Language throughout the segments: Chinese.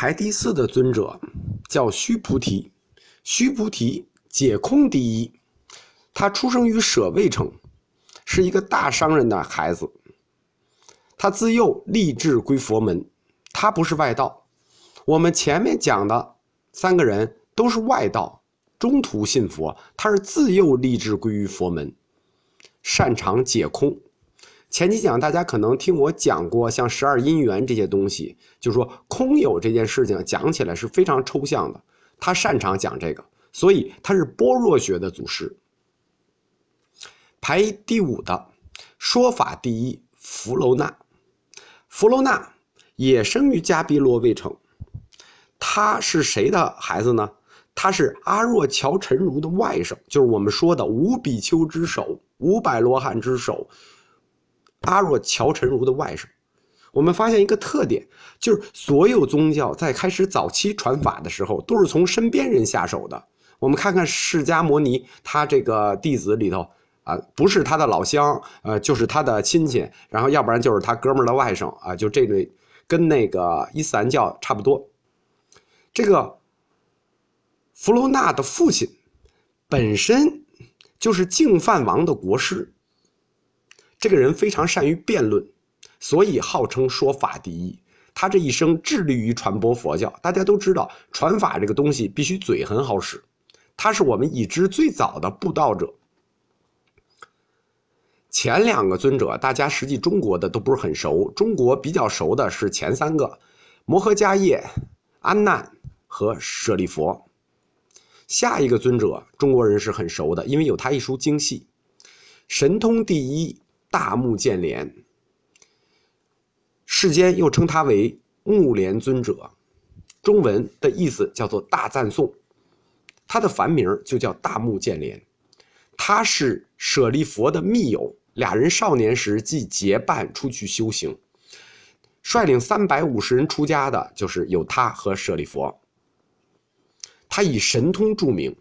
排第四的尊者叫须菩提，须菩提解空第一，他出生于舍卫城，是一个大商人的孩子。他自幼立志归佛门，他不是外道。我们前面讲的三个人都是外道，中途信佛，他是自幼立志归于佛门，擅长解空。前几讲大家可能听我讲过，像十二因缘这些东西，就是说空有这件事情讲起来是非常抽象的。他擅长讲这个，所以他是般若学的祖师。排第五的说法第一，弗楼那。弗楼那也生于迦毗罗卫城，他是谁的孩子呢？他是阿若乔陈如的外甥，就是我们说的五比丘之首，五百罗汉之首。阿若乔陈如的外甥，我们发现一个特点，就是所有宗教在开始早期传法的时候，都是从身边人下手的。我们看看释迦牟尼，他这个弟子里头啊，不是他的老乡，呃，就是他的亲戚，然后要不然就是他哥们儿的外甥啊，就这类，跟那个伊斯兰教差不多。这个弗罗纳的父亲本身就是净饭王的国师。这个人非常善于辩论，所以号称说法第一。他这一生致力于传播佛教。大家都知道，传法这个东西必须嘴很好使。他是我们已知最早的布道者。前两个尊者，大家实际中国的都不是很熟。中国比较熟的是前三个：摩诃迦叶、阿难和舍利佛。下一个尊者，中国人是很熟的，因为有他一书经系，神通第一。大目犍连，世间又称他为目连尊者，中文的意思叫做大赞颂，他的梵名就叫大目犍连，他是舍利佛的密友，俩人少年时即结伴出去修行，率领三百五十人出家的，就是有他和舍利佛。他以神通著名，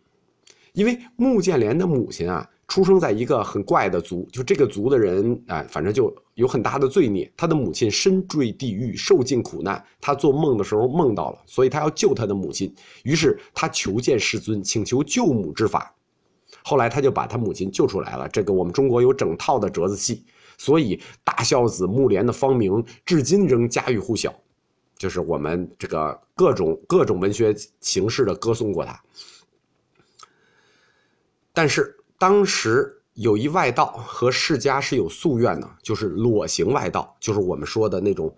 因为目犍连的母亲啊。出生在一个很怪的族，就这个族的人，哎，反正就有很大的罪孽。他的母亲身坠地狱，受尽苦难。他做梦的时候梦到了，所以他要救他的母亲。于是他求见世尊，请求救母之法。后来他就把他母亲救出来了。这个我们中国有整套的折子戏，所以大孝子木莲的芳名至今仍家喻户晓，就是我们这个各种各种文学形式的歌颂过他。但是。当时有一外道和释迦是有夙愿的，就是裸行外道，就是我们说的那种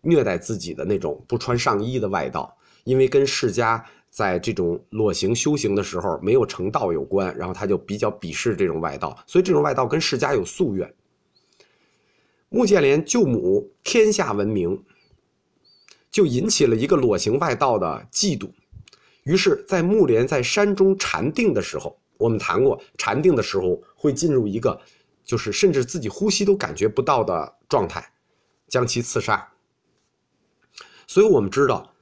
虐待自己的那种不穿上衣的外道。因为跟释迦在这种裸行修行的时候没有成道有关，然后他就比较鄙视这种外道，所以这种外道跟释迦有夙愿。穆建连救母天下闻名，就引起了一个裸行外道的嫉妒，于是，在穆莲在山中禅定的时候。我们谈过，禅定的时候会进入一个，就是甚至自己呼吸都感觉不到的状态，将其刺杀。所以我们知道，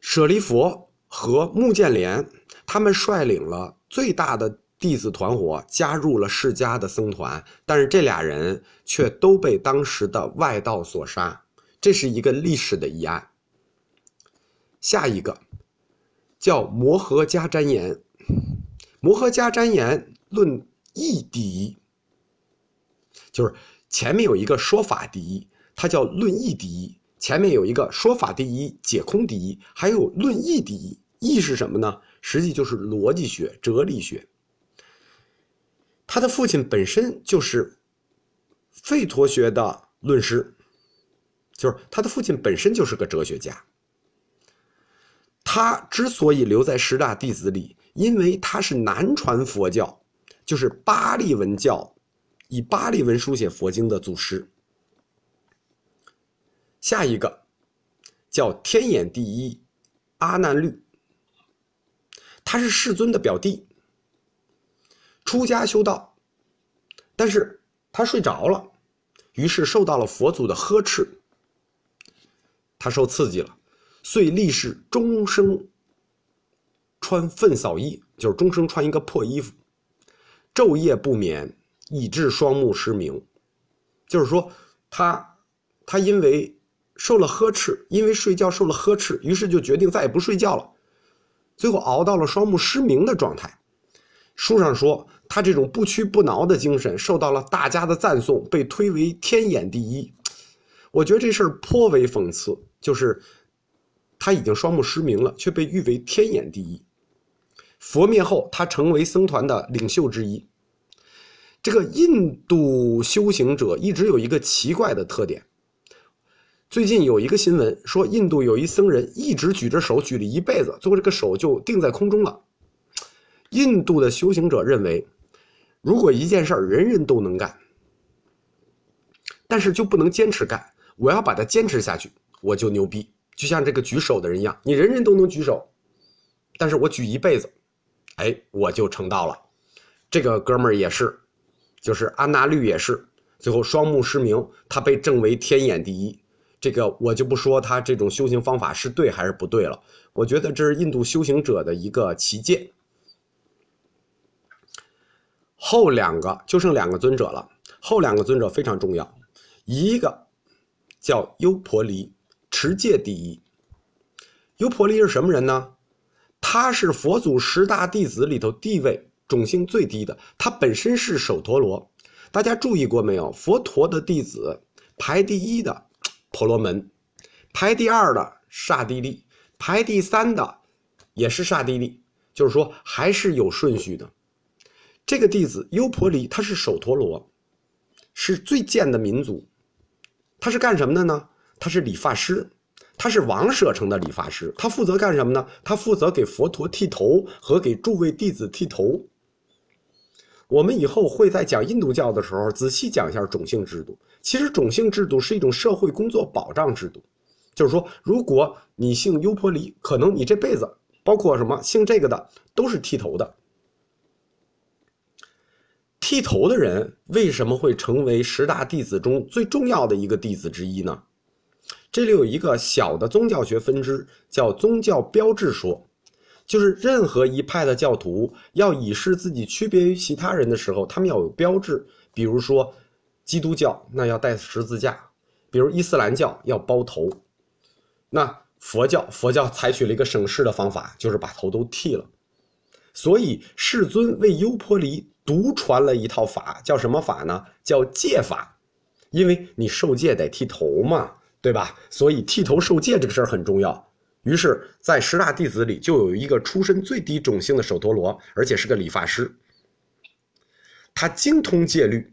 舍利佛和目犍连他们率领了最大的弟子团伙，加入了释迦的僧团，但是这俩人却都被当时的外道所杀，这是一个历史的疑案。下一个叫摩诃迦旃延。摩诃迦旃延论义第一，就是前面有一个说法第一，它叫论义第一。前面有一个说法第一，解空第一，还有论义第一。义是什么呢？实际就是逻辑学、哲理学。他的父亲本身就是吠陀学的论师，就是他的父亲本身就是个哲学家。他之所以留在十大弟子里。因为他是南传佛教，就是巴利文教，以巴利文书写佛经的祖师。下一个叫天眼第一阿难律，他是世尊的表弟，出家修道，但是他睡着了，于是受到了佛祖的呵斥，他受刺激了，遂立誓终生。穿粪扫衣，就是终生穿一个破衣服，昼夜不眠，以致双目失明。就是说，他他因为受了呵斥，因为睡觉受了呵斥，于是就决定再也不睡觉了，最后熬到了双目失明的状态。书上说，他这种不屈不挠的精神受到了大家的赞颂，被推为天眼第一。我觉得这事儿颇为讽刺，就是他已经双目失明了，却被誉为天眼第一。佛灭后，他成为僧团的领袖之一。这个印度修行者一直有一个奇怪的特点。最近有一个新闻说，印度有一僧人一直举着手举了一辈子，最后这个手就定在空中了。印度的修行者认为，如果一件事人人都能干，但是就不能坚持干，我要把它坚持下去，我就牛逼。就像这个举手的人一样，你人人都能举手，但是我举一辈子，哎，我就成道了。这个哥们儿也是，就是安娜律也是，最后双目失明，他被证为天眼第一。这个我就不说他这种修行方法是对还是不对了。我觉得这是印度修行者的一个奇迹。后两个就剩两个尊者了，后两个尊者非常重要，一个叫优婆离，持戒第一。优婆离是什么人呢？他是佛祖十大弟子里头地位种姓最低的，他本身是首陀罗。大家注意过没有？佛陀的弟子排第一的。婆罗门，排第二的刹帝利，排第三的也是刹帝利，就是说还是有顺序的。这个弟子优婆离，他是首陀罗，是最贱的民族。他是干什么的呢？他是理发师，他是王舍城的理发师。他负责干什么呢？他负责给佛陀剃头和给诸位弟子剃头。我们以后会在讲印度教的时候仔细讲一下种姓制度。其实种姓制度是一种社会工作保障制度，就是说，如果你姓优婆离，可能你这辈子，包括什么姓这个的，都是剃头的。剃头的人为什么会成为十大弟子中最重要的一个弟子之一呢？这里有一个小的宗教学分支，叫宗教标志说。就是任何一派的教徒要以示自己区别于其他人的时候，他们要有标志。比如说，基督教那要带十字架，比如伊斯兰教要包头，那佛教佛教采取了一个省事的方法，就是把头都剃了。所以世尊为优婆离独传了一套法，叫什么法呢？叫戒法，因为你受戒得剃头嘛，对吧？所以剃头受戒这个事儿很重要。于是，在十大弟子里，就有一个出身最低种姓的首陀罗，而且是个理发师。他精通戒律，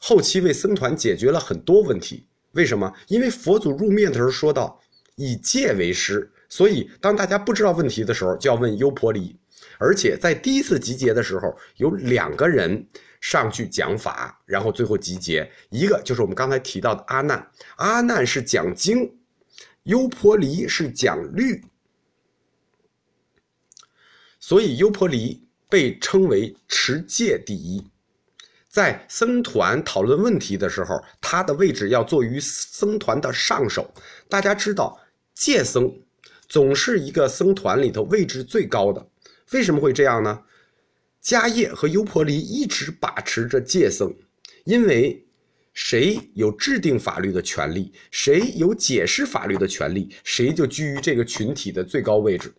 后期为僧团解决了很多问题。为什么？因为佛祖入灭的时候说到以戒为师，所以当大家不知道问题的时候，就要问优婆离。而且在第一次集结的时候，有两个人上去讲法，然后最后集结，一个就是我们刚才提到的阿难，阿难是讲经。优婆离是讲律，所以优婆离被称为持戒第一。在僧团讨论问题的时候，他的位置要坐于僧团的上首。大家知道，戒僧总是一个僧团里头位置最高的。为什么会这样呢？迦叶和优婆离一直把持着戒僧，因为。谁有制定法律的权利，谁有解释法律的权利，谁就居于这个群体的最高位置。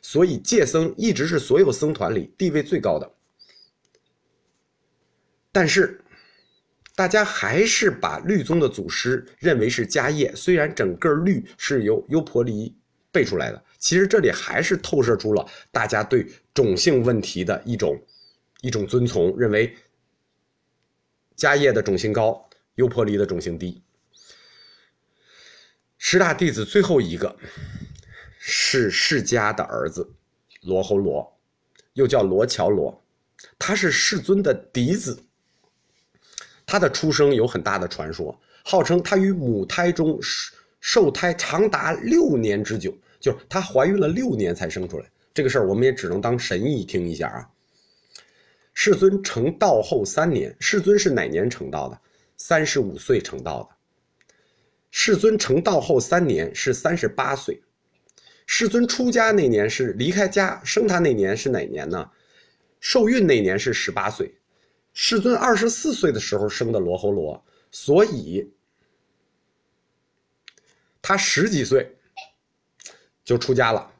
所以戒僧一直是所有僧团里地位最高的。但是，大家还是把律宗的祖师认为是迦叶，虽然整个律是由优婆离背出来的，其实这里还是透射出了大家对种姓问题的一种一种遵从，认为迦叶的种姓高。优婆离的种姓低，十大弟子最后一个是释迦的儿子罗侯罗，又叫罗乔罗，他是世尊的嫡子。他的出生有很大的传说，号称他于母胎中受胎长达六年之久，就是她怀孕了六年才生出来。这个事儿我们也只能当神意听一下啊。世尊成道后三年，世尊是哪年成道的？三十五岁成道的，世尊成道后三年是三十八岁，世尊出家那年是离开家生他那年是哪年呢？受孕那年是十八岁，世尊二十四岁的时候生的罗侯罗，所以他十几岁就出家了，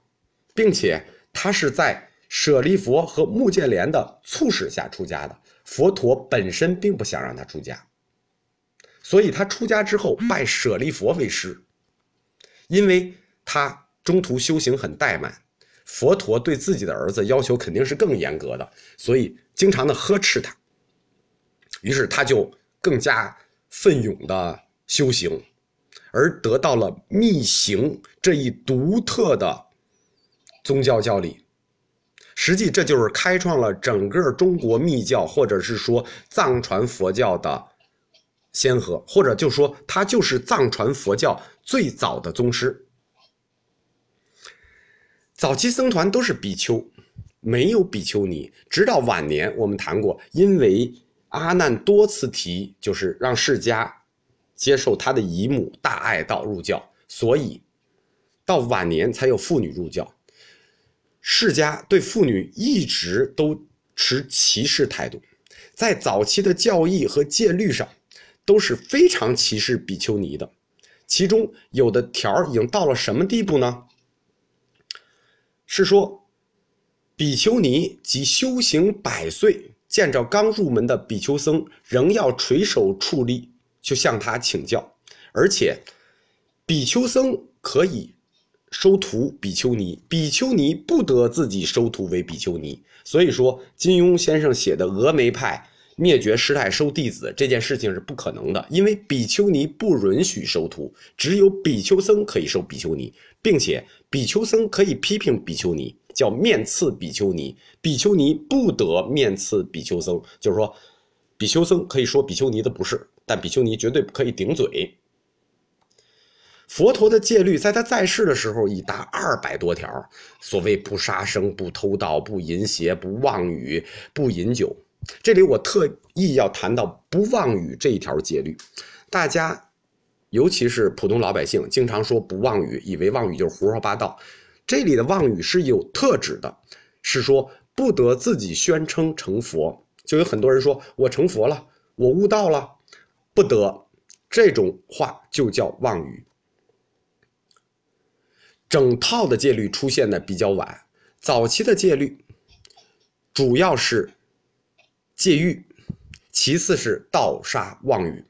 并且他是在舍利佛和目犍连的促使下出家的。佛陀本身并不想让他出家，所以他出家之后拜舍利佛为师，因为他中途修行很怠慢，佛陀对自己的儿子要求肯定是更严格的，所以经常的呵斥他。于是他就更加奋勇的修行，而得到了密行这一独特的宗教教理。实际这就是开创了整个中国密教，或者是说藏传佛教的先河，或者就说他就是藏传佛教最早的宗师。早期僧团都是比丘，没有比丘尼。直到晚年，我们谈过，因为阿难多次提，就是让释迦接受他的姨母大爱道入教，所以到晚年才有妇女入教。释迦对妇女一直都持歧视态度，在早期的教义和戒律上都是非常歧视比丘尼的。其中有的条已经到了什么地步呢？是说，比丘尼及修行百岁、见着刚入门的比丘僧，仍要垂手矗立，就向他请教，而且比丘僧可以。收徒比丘尼，比丘尼不得自己收徒为比丘尼。所以说，金庸先生写的峨眉派灭绝师太收弟子这件事情是不可能的，因为比丘尼不允许收徒，只有比丘僧可以收比丘尼，并且比丘僧可以批评比丘尼，叫面刺比丘尼，比丘尼不得面刺比丘僧。就是说，比丘僧可以说比丘尼的不是，但比丘尼绝对不可以顶嘴。佛陀的戒律在他在世的时候已达二百多条，所谓不杀生、不偷盗、不淫邪、不妄语、不饮酒。这里我特意要谈到不妄语这一条戒律。大家，尤其是普通老百姓，经常说不妄语，以为妄语就是胡说八道。这里的妄语是有特指的，是说不得自己宣称成佛。就有很多人说我成佛了，我悟道了，不得这种话就叫妄语。整套的戒律出现的比较晚，早期的戒律主要是戒欲，其次是盗杀妄语。